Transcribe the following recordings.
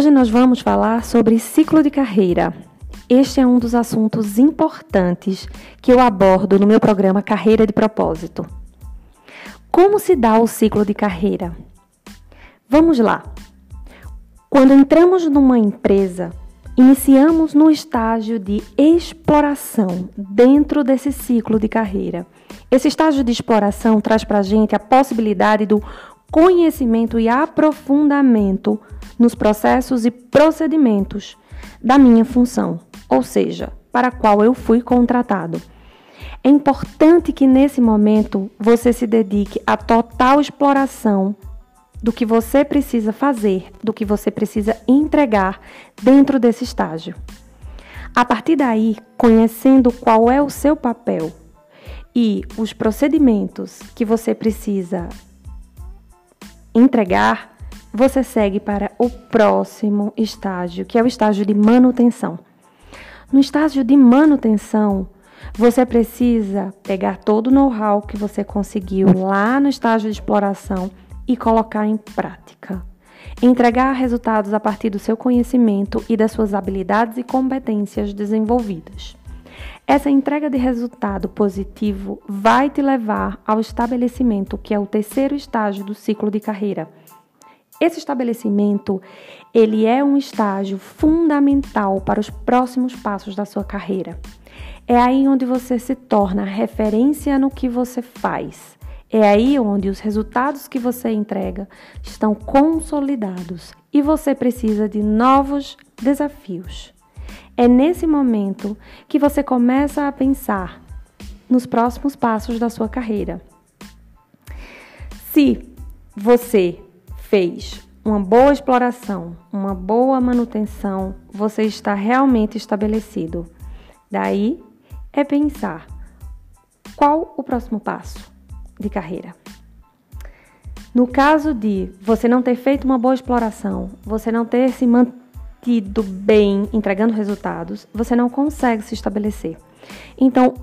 Hoje nós vamos falar sobre ciclo de carreira. Este é um dos assuntos importantes que eu abordo no meu programa Carreira de Propósito. Como se dá o ciclo de carreira? Vamos lá. Quando entramos numa empresa, iniciamos no estágio de exploração dentro desse ciclo de carreira. Esse estágio de exploração traz para a gente a possibilidade do conhecimento e aprofundamento nos processos e procedimentos da minha função, ou seja, para a qual eu fui contratado. É importante que nesse momento você se dedique à total exploração do que você precisa fazer, do que você precisa entregar dentro desse estágio. A partir daí, conhecendo qual é o seu papel e os procedimentos que você precisa entregar, você segue para o próximo estágio, que é o estágio de manutenção. No estágio de manutenção, você precisa pegar todo o know-how que você conseguiu lá no estágio de exploração e colocar em prática. Entregar resultados a partir do seu conhecimento e das suas habilidades e competências desenvolvidas. Essa entrega de resultado positivo vai te levar ao estabelecimento, que é o terceiro estágio do ciclo de carreira. Esse estabelecimento, ele é um estágio fundamental para os próximos passos da sua carreira. É aí onde você se torna referência no que você faz. É aí onde os resultados que você entrega estão consolidados e você precisa de novos desafios. É nesse momento que você começa a pensar nos próximos passos da sua carreira. Se você fez uma boa exploração, uma boa manutenção, você está realmente estabelecido. Daí é pensar qual o próximo passo de carreira. No caso de você não ter feito uma boa exploração, você não ter se mantido tido bem entregando resultados, você não consegue se estabelecer. Então,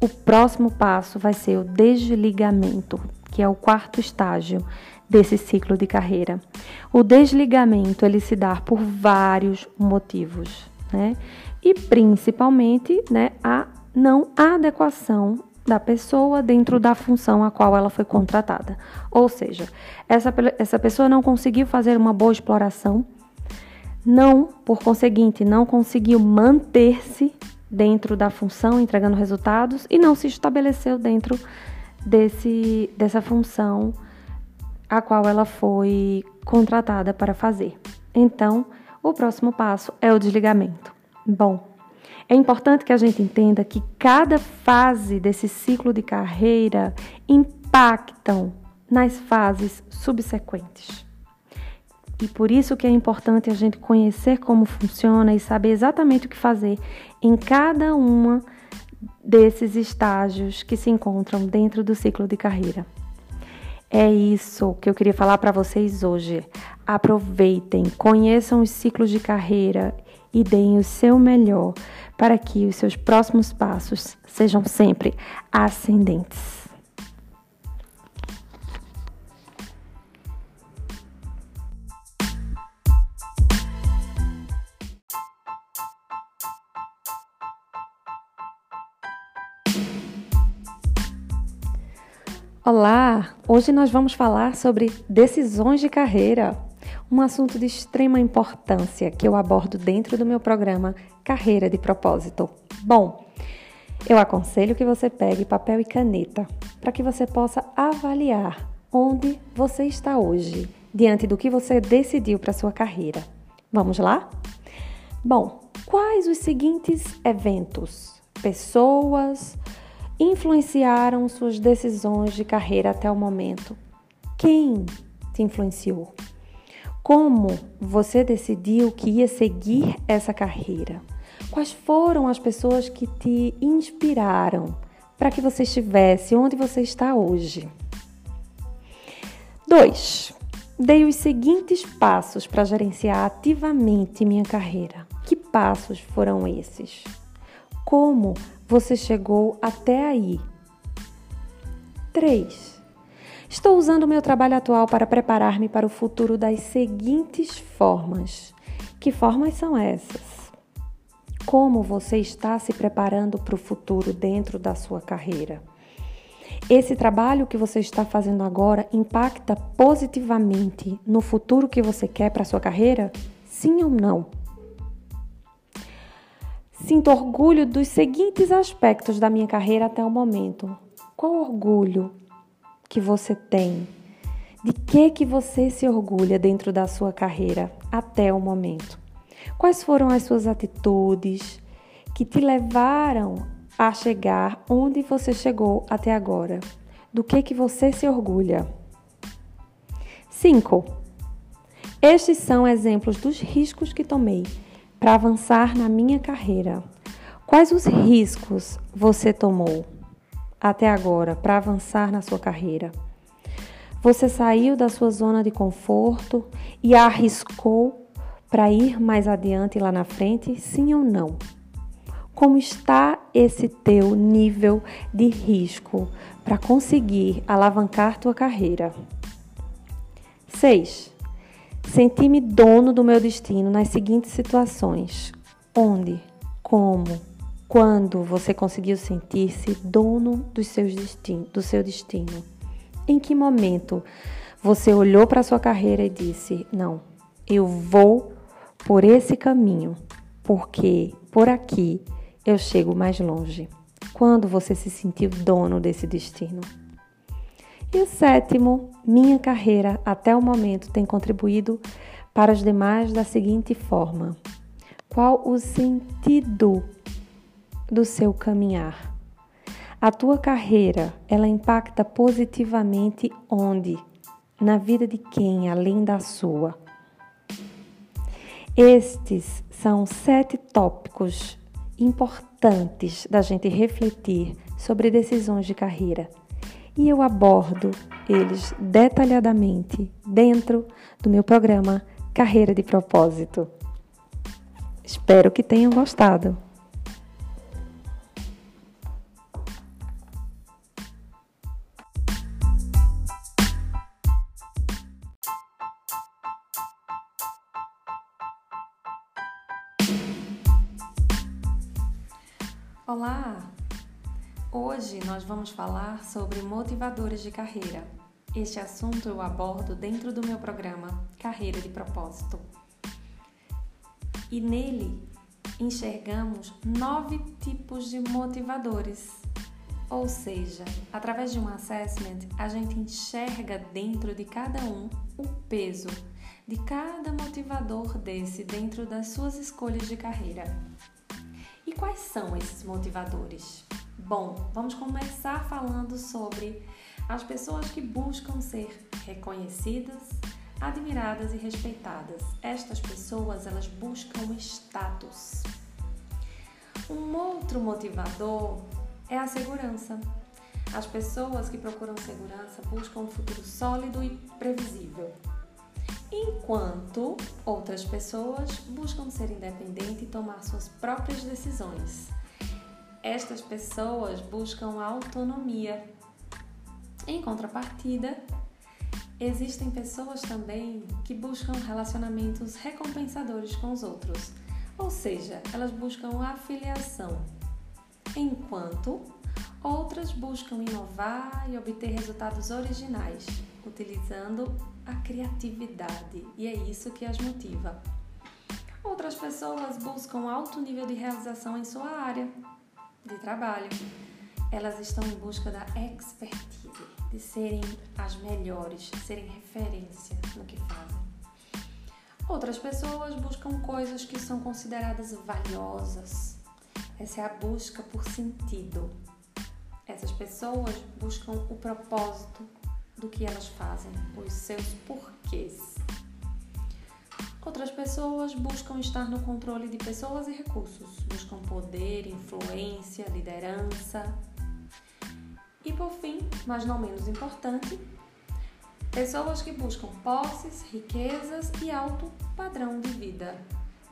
o próximo passo vai ser o desligamento, que é o quarto estágio desse ciclo de carreira. O desligamento ele se dá por vários motivos, né? E principalmente, né, a não adequação da pessoa dentro da função a qual ela foi contratada. Ou seja, essa, essa pessoa não conseguiu fazer uma boa exploração não, por conseguinte, não conseguiu manter-se dentro da função, entregando resultados, e não se estabeleceu dentro desse, dessa função a qual ela foi contratada para fazer. Então, o próximo passo é o desligamento. Bom, é importante que a gente entenda que cada fase desse ciclo de carreira impactam nas fases subsequentes. E por isso que é importante a gente conhecer como funciona e saber exatamente o que fazer em cada uma desses estágios que se encontram dentro do ciclo de carreira. É isso que eu queria falar para vocês hoje. Aproveitem, conheçam os ciclos de carreira e deem o seu melhor para que os seus próximos passos sejam sempre ascendentes. Olá! Hoje nós vamos falar sobre decisões de carreira, um assunto de extrema importância que eu abordo dentro do meu programa Carreira de Propósito. Bom, eu aconselho que você pegue papel e caneta para que você possa avaliar onde você está hoje, diante do que você decidiu para sua carreira. Vamos lá? Bom, quais os seguintes eventos, pessoas, influenciaram suas decisões de carreira até o momento? Quem te influenciou? Como você decidiu que ia seguir essa carreira? Quais foram as pessoas que te inspiraram para que você estivesse onde você está hoje? 2. Dei os seguintes passos para gerenciar ativamente minha carreira. Que passos foram esses? Como você chegou até aí? 3. Estou usando o meu trabalho atual para preparar-me para o futuro das seguintes formas. Que formas são essas? Como você está se preparando para o futuro dentro da sua carreira? Esse trabalho que você está fazendo agora impacta positivamente no futuro que você quer para a sua carreira? Sim ou não? Sinto orgulho dos seguintes aspectos da minha carreira até o momento. Qual orgulho que você tem? De que que você se orgulha dentro da sua carreira até o momento? Quais foram as suas atitudes que te levaram a chegar onde você chegou até agora? Do que que você se orgulha? 5. Estes são exemplos dos riscos que tomei para avançar na minha carreira. Quais os riscos você tomou até agora para avançar na sua carreira? Você saiu da sua zona de conforto e arriscou para ir mais adiante lá na frente, sim ou não? Como está esse teu nível de risco para conseguir alavancar tua carreira? 6. Senti-me dono do meu destino nas seguintes situações: onde, como, quando você conseguiu sentir-se dono dos seus destino, do seu destino. Em que momento você olhou para sua carreira e disse: Não, eu vou por esse caminho, porque por aqui eu chego mais longe? Quando você se sentiu dono desse destino? E o sétimo, minha carreira até o momento tem contribuído para os demais da seguinte forma: qual o sentido do seu caminhar? A tua carreira, ela impacta positivamente onde? Na vida de quem além da sua? Estes são sete tópicos importantes da gente refletir sobre decisões de carreira. E eu abordo eles detalhadamente dentro do meu programa Carreira de Propósito. Espero que tenham gostado. Vamos falar sobre motivadores de carreira. Este assunto eu abordo dentro do meu programa Carreira de Propósito. E nele enxergamos nove tipos de motivadores. Ou seja, através de um assessment, a gente enxerga dentro de cada um o peso de cada motivador desse dentro das suas escolhas de carreira. E quais são esses motivadores? Bom, vamos começar falando sobre as pessoas que buscam ser reconhecidas, admiradas e respeitadas. Estas pessoas, elas buscam status. Um outro motivador é a segurança. As pessoas que procuram segurança buscam um futuro sólido e previsível enquanto outras pessoas buscam ser independentes e tomar suas próprias decisões. Estas pessoas buscam autonomia. Em contrapartida, existem pessoas também que buscam relacionamentos recompensadores com os outros, ou seja, elas buscam afiliação, enquanto outras buscam inovar e obter resultados originais, utilizando a criatividade e é isso que as motiva. Outras pessoas buscam alto nível de realização em sua área de trabalho. Elas estão em busca da expertise, de serem as melhores, serem referência no que fazem. Outras pessoas buscam coisas que são consideradas valiosas. Essa é a busca por sentido. Essas pessoas buscam o propósito, do que elas fazem, os seus porquês. Outras pessoas buscam estar no controle de pessoas e recursos, buscam poder, influência, liderança. E por fim, mas não menos importante, pessoas que buscam posses, riquezas e alto padrão de vida.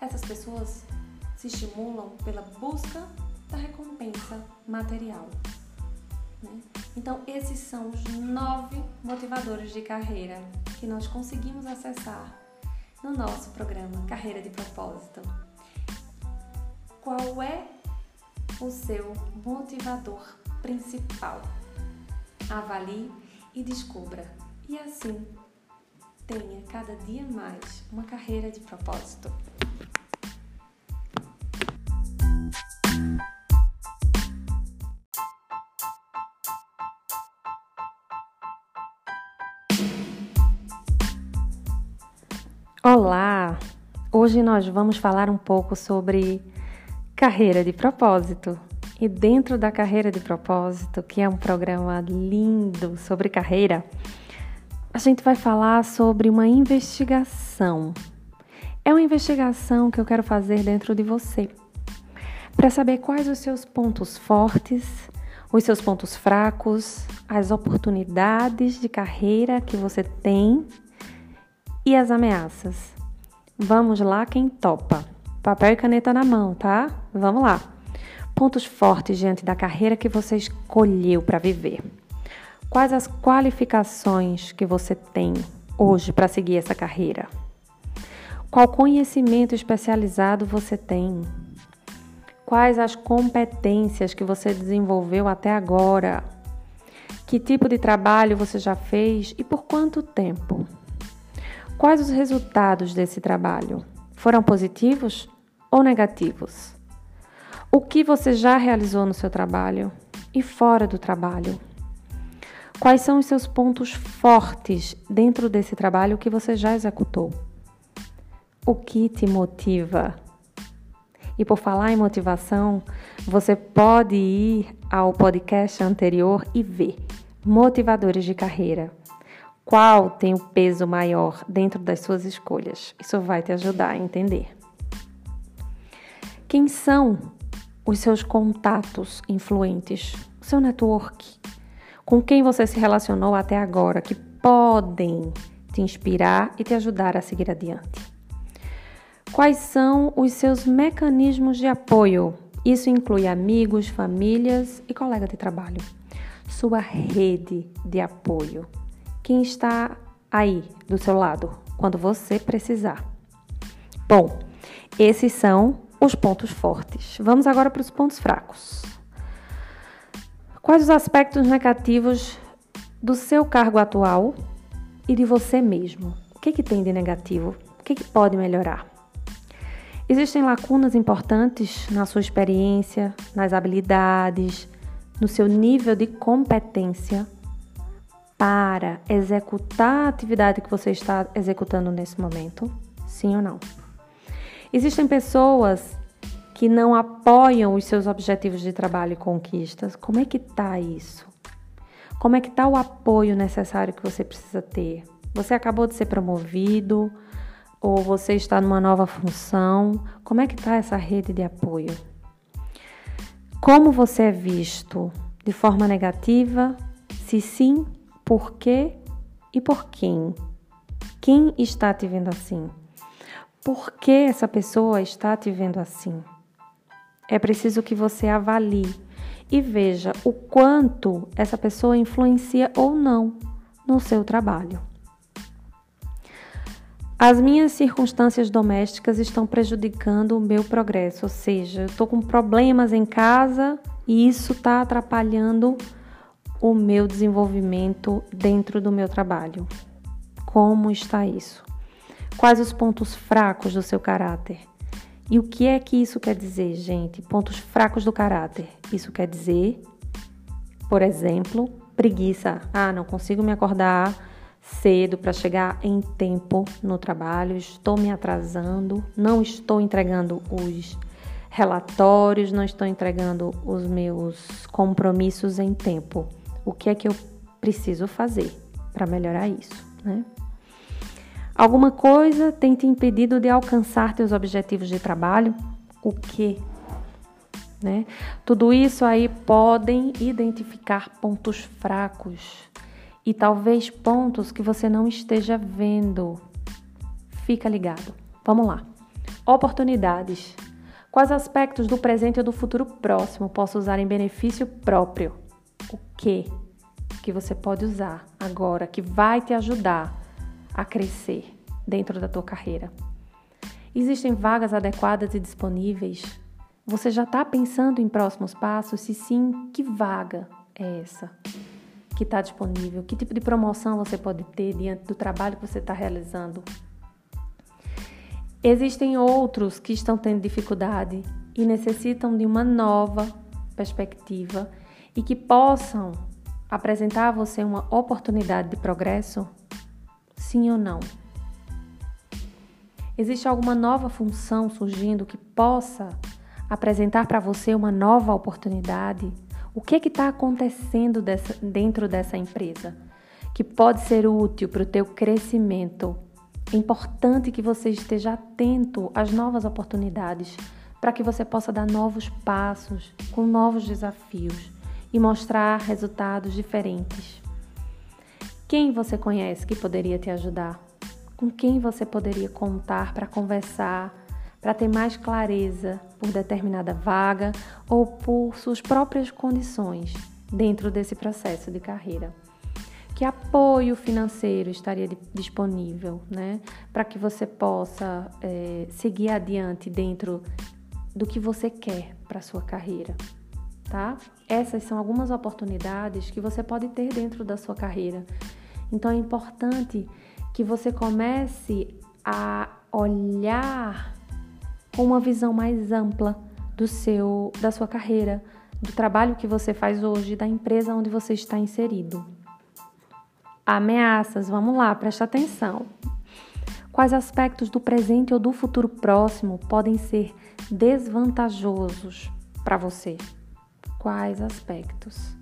Essas pessoas se estimulam pela busca da recompensa material. Né? Então, esses são os nove motivadores de carreira que nós conseguimos acessar no nosso programa Carreira de Propósito. Qual é o seu motivador principal? Avalie e descubra, e assim tenha cada dia mais uma carreira de propósito. Olá! Hoje nós vamos falar um pouco sobre carreira de propósito. E dentro da carreira de propósito, que é um programa lindo sobre carreira, a gente vai falar sobre uma investigação. É uma investigação que eu quero fazer dentro de você, para saber quais os seus pontos fortes, os seus pontos fracos, as oportunidades de carreira que você tem e as ameaças. Vamos lá, quem topa? Papel e caneta na mão, tá? Vamos lá. Pontos fortes diante da carreira que você escolheu para viver. Quais as qualificações que você tem hoje para seguir essa carreira? Qual conhecimento especializado você tem? Quais as competências que você desenvolveu até agora? Que tipo de trabalho você já fez e por quanto tempo? Quais os resultados desse trabalho? Foram positivos ou negativos? O que você já realizou no seu trabalho e fora do trabalho? Quais são os seus pontos fortes dentro desse trabalho que você já executou? O que te motiva? E por falar em motivação, você pode ir ao podcast anterior e ver Motivadores de Carreira qual tem o peso maior dentro das suas escolhas. Isso vai te ajudar a entender. Quem são os seus contatos influentes, o seu network? Com quem você se relacionou até agora que podem te inspirar e te ajudar a seguir adiante? Quais são os seus mecanismos de apoio? Isso inclui amigos, famílias e colegas de trabalho. Sua rede de apoio quem está aí do seu lado quando você precisar. Bom, esses são os pontos fortes. Vamos agora para os pontos fracos. Quais os aspectos negativos do seu cargo atual e de você mesmo? O que, que tem de negativo? O que, que pode melhorar? Existem lacunas importantes na sua experiência, nas habilidades, no seu nível de competência para executar a atividade que você está executando nesse momento? Sim ou não? Existem pessoas que não apoiam os seus objetivos de trabalho e conquistas. Como é que tá isso? Como é que tá o apoio necessário que você precisa ter? Você acabou de ser promovido ou você está numa nova função? Como é que tá essa rede de apoio? Como você é visto? De forma negativa? Se sim, por quê e por quem. Quem está te vendo assim? Por que essa pessoa está te vendo assim? É preciso que você avalie e veja o quanto essa pessoa influencia ou não no seu trabalho. As minhas circunstâncias domésticas estão prejudicando o meu progresso, ou seja, eu estou com problemas em casa e isso está atrapalhando o meu desenvolvimento dentro do meu trabalho. Como está isso? Quais os pontos fracos do seu caráter? E o que é que isso quer dizer, gente? Pontos fracos do caráter. Isso quer dizer, por exemplo, preguiça. Ah, não consigo me acordar cedo para chegar em tempo no trabalho, estou me atrasando, não estou entregando os relatórios, não estou entregando os meus compromissos em tempo o que é que eu preciso fazer para melhorar isso, né? Alguma coisa tem te impedido de alcançar teus objetivos de trabalho? O que? Né? Tudo isso aí podem identificar pontos fracos e talvez pontos que você não esteja vendo. Fica ligado. Vamos lá. Oportunidades. Quais aspectos do presente ou do futuro próximo posso usar em benefício próprio? Que que você pode usar agora que vai te ajudar a crescer, dentro da tua carreira? Existem vagas adequadas e disponíveis? Você já está pensando em próximos passos? Se sim, que vaga é essa que está disponível? Que tipo de promoção você pode ter diante do trabalho que você está realizando? Existem outros que estão tendo dificuldade e necessitam de uma nova perspectiva e que possam apresentar a você uma oportunidade de progresso? Sim ou não? Existe alguma nova função surgindo que possa apresentar para você uma nova oportunidade? O que é está acontecendo dessa, dentro dessa empresa que pode ser útil para o teu crescimento? É importante que você esteja atento às novas oportunidades para que você possa dar novos passos com novos desafios e mostrar resultados diferentes. Quem você conhece que poderia te ajudar? Com quem você poderia contar para conversar, para ter mais clareza por determinada vaga ou por suas próprias condições dentro desse processo de carreira? Que apoio financeiro estaria disponível, né, para que você possa é, seguir adiante dentro do que você quer para sua carreira? Tá? Essas são algumas oportunidades que você pode ter dentro da sua carreira. Então é importante que você comece a olhar com uma visão mais ampla do seu da sua carreira, do trabalho que você faz hoje, da empresa onde você está inserido. Ameaças, vamos lá, presta atenção. Quais aspectos do presente ou do futuro próximo podem ser desvantajosos para você? Quais aspectos.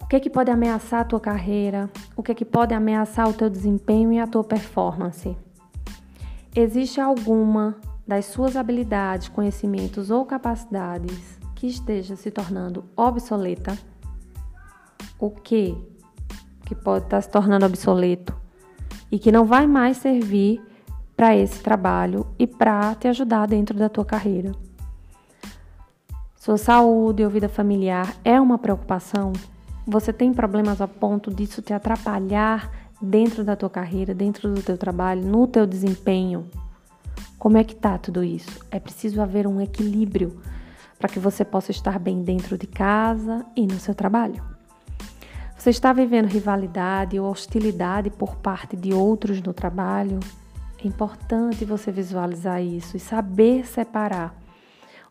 O que, é que pode ameaçar a tua carreira? O que, é que pode ameaçar o teu desempenho e a tua performance? Existe alguma das suas habilidades, conhecimentos ou capacidades que esteja se tornando obsoleta? O que que pode estar se tornando obsoleto e que não vai mais servir para esse trabalho e para te ajudar dentro da tua carreira? Sua saúde ou vida familiar é uma preocupação? Você tem problemas a ponto disso te atrapalhar dentro da tua carreira, dentro do teu trabalho, no teu desempenho? Como é que tá tudo isso? É preciso haver um equilíbrio para que você possa estar bem dentro de casa e no seu trabalho. Você está vivendo rivalidade ou hostilidade por parte de outros no trabalho? É importante você visualizar isso e saber separar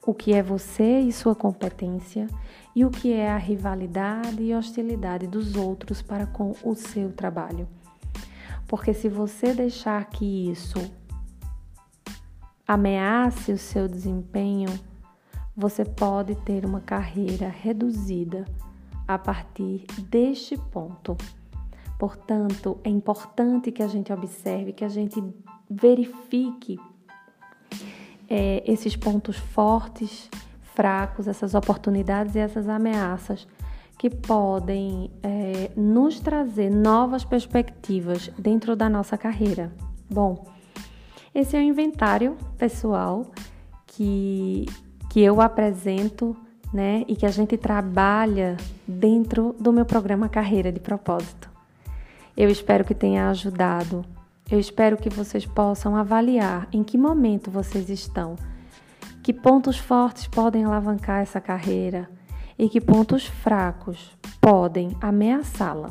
o que é você e sua competência e o que é a rivalidade e hostilidade dos outros para com o seu trabalho. Porque se você deixar que isso ameace o seu desempenho, você pode ter uma carreira reduzida a partir deste ponto. Portanto, é importante que a gente observe, que a gente verifique é, esses pontos fortes, fracos, essas oportunidades e essas ameaças que podem é, nos trazer novas perspectivas dentro da nossa carreira. Bom, esse é o inventário pessoal que, que eu apresento né, e que a gente trabalha dentro do meu programa Carreira de Propósito. Eu espero que tenha ajudado eu espero que vocês possam avaliar em que momento vocês estão, que pontos fortes podem alavancar essa carreira e que pontos fracos podem ameaçá-la,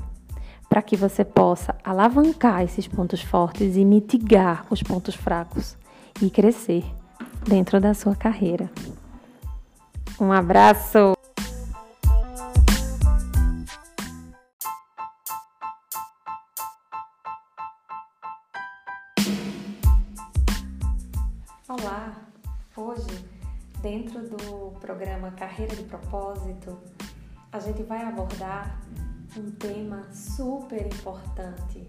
para que você possa alavancar esses pontos fortes e mitigar os pontos fracos e crescer dentro da sua carreira. Um abraço! Olá! Hoje, dentro do programa Carreira de Propósito, a gente vai abordar um tema super importante,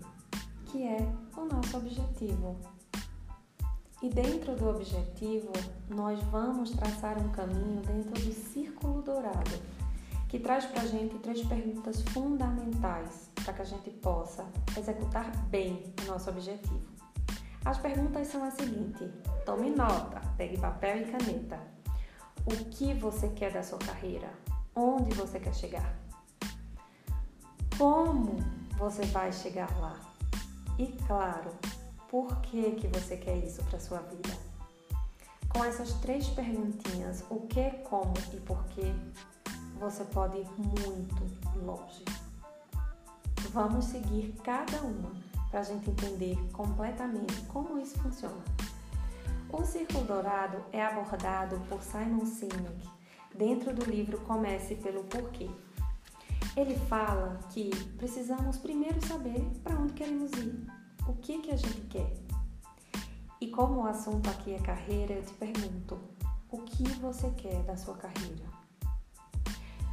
que é o nosso objetivo. E dentro do objetivo, nós vamos traçar um caminho dentro do círculo dourado, que traz para a gente três perguntas fundamentais para que a gente possa executar bem o nosso objetivo. As perguntas são as seguintes: tome nota, pegue papel e caneta. O que você quer da sua carreira? Onde você quer chegar? Como você vai chegar lá? E claro, por que, que você quer isso para sua vida? Com essas três perguntinhas, o que, como e porquê, você pode ir muito longe. Vamos seguir cada uma para a gente entender completamente como isso funciona. O círculo dourado é abordado por Simon Sinek dentro do livro Comece pelo Porquê. Ele fala que precisamos primeiro saber para onde queremos ir, o que, que a gente quer. E como o assunto aqui é carreira, eu te pergunto: o que você quer da sua carreira?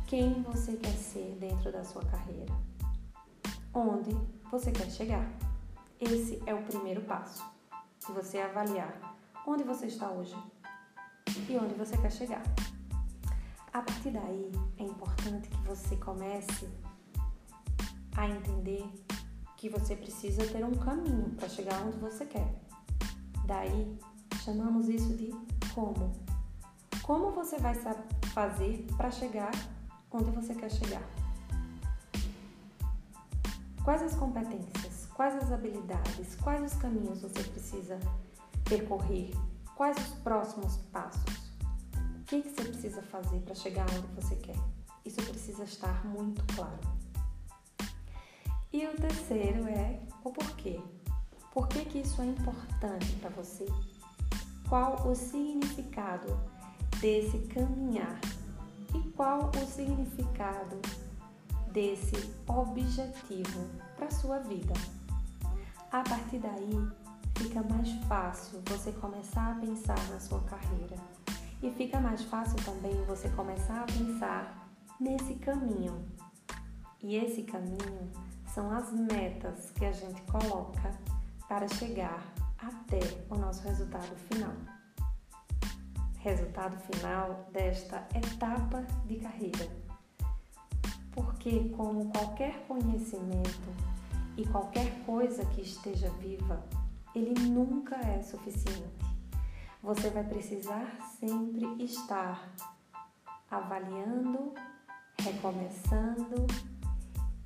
Quem você quer ser dentro da sua carreira? Onde você quer chegar? Esse é o primeiro passo de você avaliar onde você está hoje e onde você quer chegar. A partir daí, é importante que você comece a entender que você precisa ter um caminho para chegar onde você quer. Daí, chamamos isso de como. Como você vai fazer para chegar onde você quer chegar? Quais as competências, quais as habilidades, quais os caminhos você precisa percorrer? Quais os próximos passos? que, que você precisa fazer para chegar onde você quer. Isso precisa estar muito claro. E o terceiro é o porquê. Por que, que isso é importante para você? Qual o significado desse caminhar? E qual o significado desse objetivo para sua vida? A partir daí, fica mais fácil você começar a pensar na sua carreira e fica mais fácil também você começar a pensar nesse caminho. E esse caminho são as metas que a gente coloca para chegar até o nosso resultado final. Resultado final desta etapa de carreira. Porque, como qualquer conhecimento e qualquer coisa que esteja viva, ele nunca é suficiente você vai precisar sempre estar avaliando, recomeçando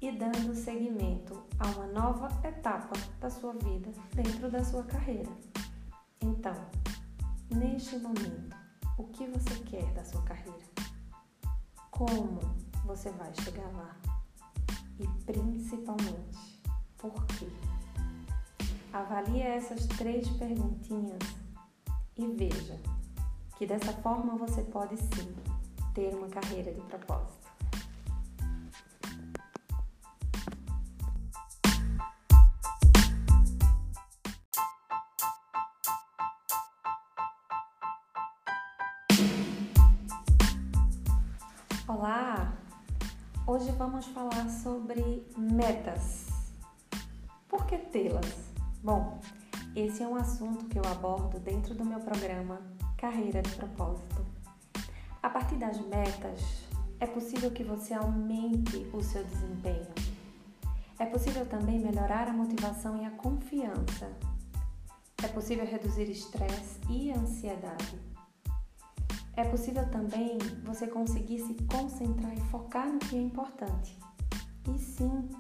e dando seguimento a uma nova etapa da sua vida dentro da sua carreira. Então, neste momento, o que você quer da sua carreira? Como você vai chegar lá? E principalmente, por quê? Avalie essas três perguntinhas e veja que dessa forma você pode sim ter uma carreira de propósito. Tê-las? Bom, esse é um assunto que eu abordo dentro do meu programa Carreira de Propósito. A partir das metas, é possível que você aumente o seu desempenho. É possível também melhorar a motivação e a confiança. É possível reduzir estresse e ansiedade. É possível também você conseguir se concentrar e focar no que é importante. E sim,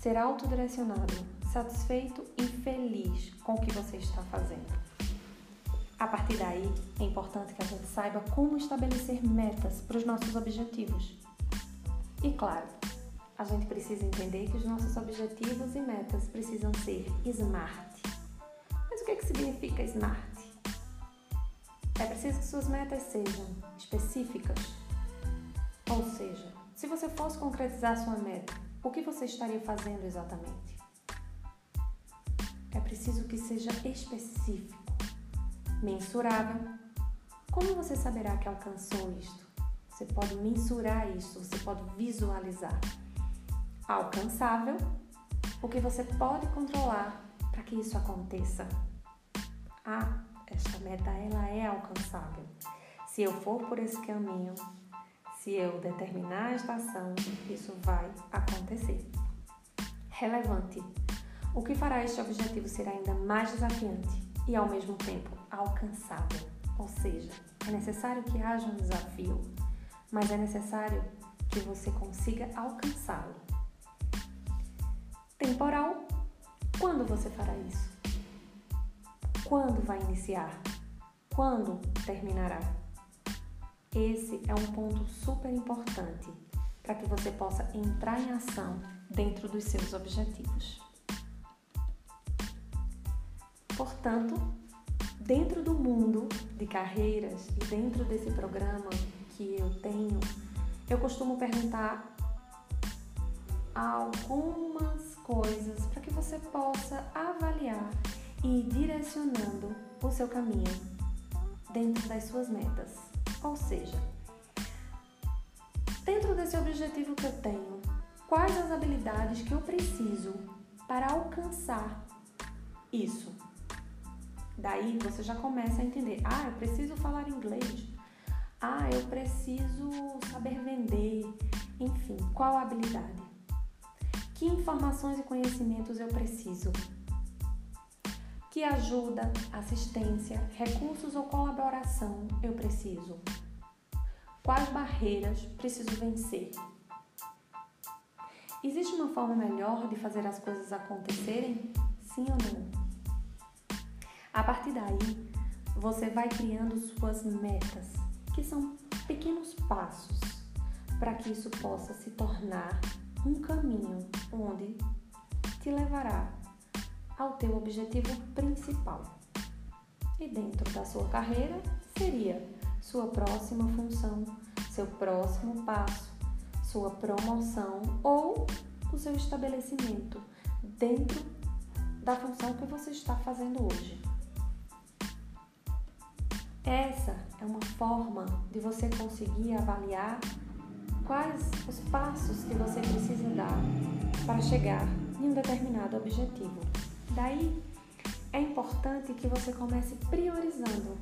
ser autodirecionado, satisfeito e feliz com o que você está fazendo. A partir daí, é importante que a gente saiba como estabelecer metas para os nossos objetivos. E claro, a gente precisa entender que os nossos objetivos e metas precisam ser SMART. Mas o que, é que significa SMART? É preciso que suas metas sejam específicas. Ou seja, se você fosse concretizar sua meta, o que você estaria fazendo exatamente? É preciso que seja específico, mensurável. Como você saberá que alcançou isto? Você pode mensurar isso, você pode visualizar. Alcançável, o que você pode controlar para que isso aconteça. Ah, esta meta ela é alcançável. Se eu for por esse caminho, se eu determinar a estação, isso vai acontecer. Relevante. O que fará este objetivo ser ainda mais desafiante e ao mesmo tempo alcançável. Ou seja, é necessário que haja um desafio, mas é necessário que você consiga alcançá-lo. Temporal. Quando você fará isso? Quando vai iniciar? Quando terminará? Esse é um ponto super importante para que você possa entrar em ação dentro dos seus objetivos. Portanto, dentro do mundo de carreiras e dentro desse programa que eu tenho, eu costumo perguntar algumas coisas para que você possa avaliar e ir direcionando o seu caminho dentro das suas metas. Ou seja, dentro desse objetivo que eu tenho, quais as habilidades que eu preciso para alcançar isso? Daí você já começa a entender: ah, eu preciso falar inglês. Ah, eu preciso saber vender. Enfim, qual a habilidade? Que informações e conhecimentos eu preciso? Que ajuda, assistência, recursos ou colaboração eu preciso? Quais barreiras preciso vencer? Existe uma forma melhor de fazer as coisas acontecerem? Sim ou não? A partir daí, você vai criando suas metas, que são pequenos passos para que isso possa se tornar um caminho onde te levará ao teu objetivo principal. E dentro da sua carreira seria sua próxima função, seu próximo passo, sua promoção ou o seu estabelecimento dentro da função que você está fazendo hoje. Essa é uma forma de você conseguir avaliar quais os passos que você precisa dar para chegar em um determinado objetivo. Daí é importante que você comece priorizando.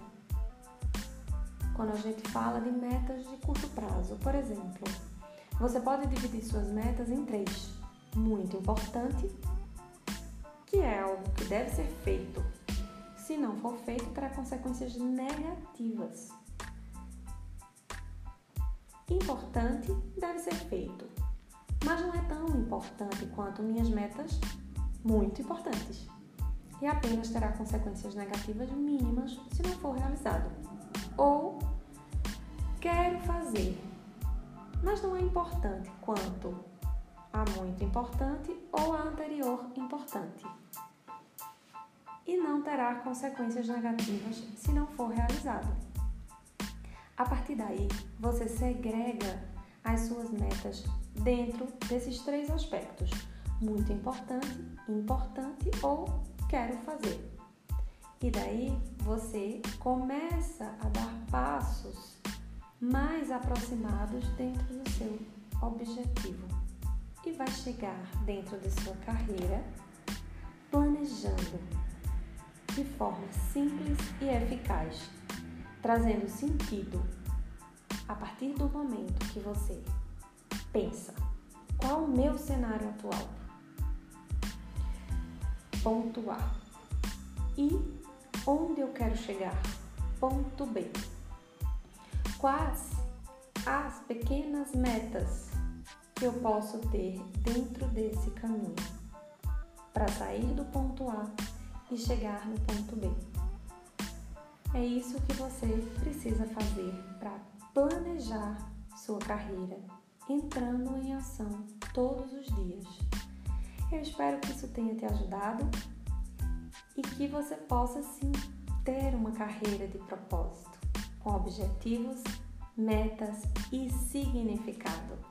Quando a gente fala de metas de curto prazo, por exemplo, você pode dividir suas metas em três: muito importante, que é algo que deve ser feito. Se não for feito, terá consequências negativas. Importante deve ser feito, mas não é tão importante quanto minhas metas muito importantes e apenas terá consequências negativas mínimas se não for realizado. Ou quero fazer, mas não é importante quanto a muito importante ou a anterior importante. E não terá consequências negativas se não for realizado. A partir daí, você segrega as suas metas dentro desses três aspectos muito importante, importante ou quero fazer. E daí você começa a dar passos mais aproximados dentro do seu objetivo e vai chegar dentro de sua carreira planejando de forma simples e eficaz, trazendo sentido a partir do momento que você pensa qual o meu cenário atual ponto A. E onde eu quero chegar? Ponto B. Quais as pequenas metas que eu posso ter dentro desse caminho para sair do ponto A e chegar no ponto B? É isso que você precisa fazer para planejar sua carreira, entrando em ação todos os dias. Eu espero que isso tenha te ajudado e que você possa sim ter uma carreira de propósito, com objetivos, metas e significado.